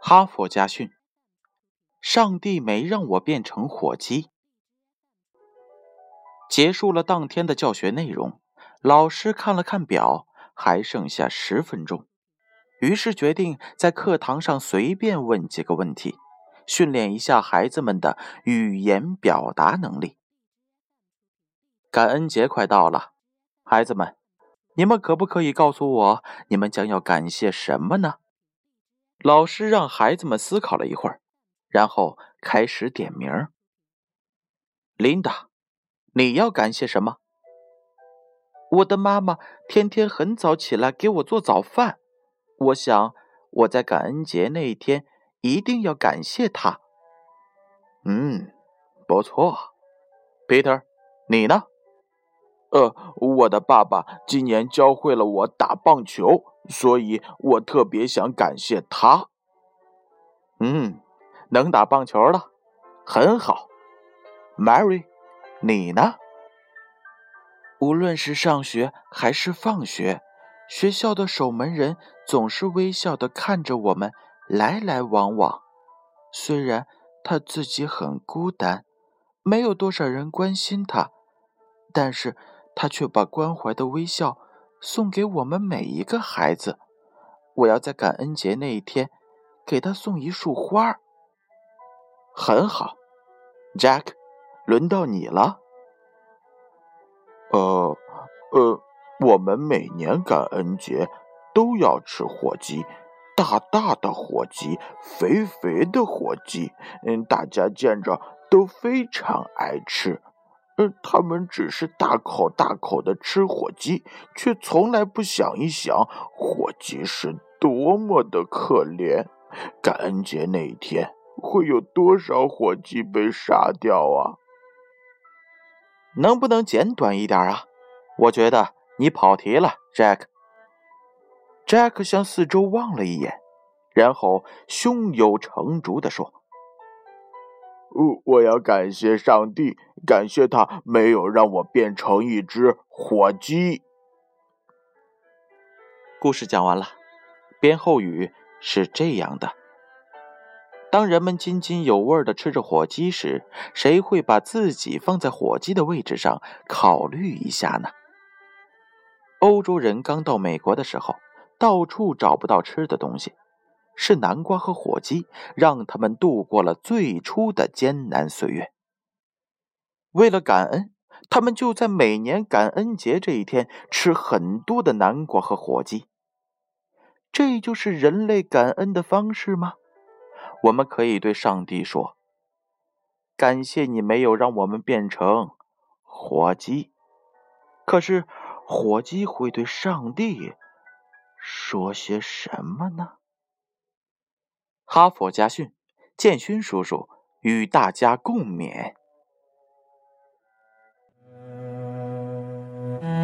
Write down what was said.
哈佛家训：上帝没让我变成火鸡。结束了当天的教学内容，老师看了看表，还剩下十分钟，于是决定在课堂上随便问几个问题，训练一下孩子们的语言表达能力。感恩节快到了，孩子们，你们可不可以告诉我，你们将要感谢什么呢？老师让孩子们思考了一会儿，然后开始点名。琳达，你要感谢什么？我的妈妈天天很早起来给我做早饭，我想我在感恩节那一天一定要感谢她。嗯，不错，Peter，你呢？呃，我的爸爸今年教会了我打棒球，所以我特别想感谢他。嗯，能打棒球了，很好。Mary，你呢？无论是上学还是放学，学校的守门人总是微笑的看着我们来来往往。虽然他自己很孤单，没有多少人关心他，但是。他却把关怀的微笑送给我们每一个孩子。我要在感恩节那一天给他送一束花。很好，Jack，轮到你了。呃呃，我们每年感恩节都要吃火鸡，大大的火鸡，肥肥的火鸡。嗯，大家见着都非常爱吃。嗯，他们只是大口大口的吃火鸡，却从来不想一想火鸡是多么的可怜。感恩节那一天，会有多少火鸡被杀掉啊？能不能简短一点啊？我觉得你跑题了，Jack。Jack 向四周望了一眼，然后胸有成竹地说。我我要感谢上帝，感谢他没有让我变成一只火鸡。故事讲完了，编后语是这样的：当人们津津有味的吃着火鸡时，谁会把自己放在火鸡的位置上考虑一下呢？欧洲人刚到美国的时候，到处找不到吃的东西。是南瓜和火鸡让他们度过了最初的艰难岁月。为了感恩，他们就在每年感恩节这一天吃很多的南瓜和火鸡。这就是人类感恩的方式吗？我们可以对上帝说：“感谢你没有让我们变成火鸡。”可是，火鸡会对上帝说些什么呢？哈佛家训，建勋叔叔与大家共勉。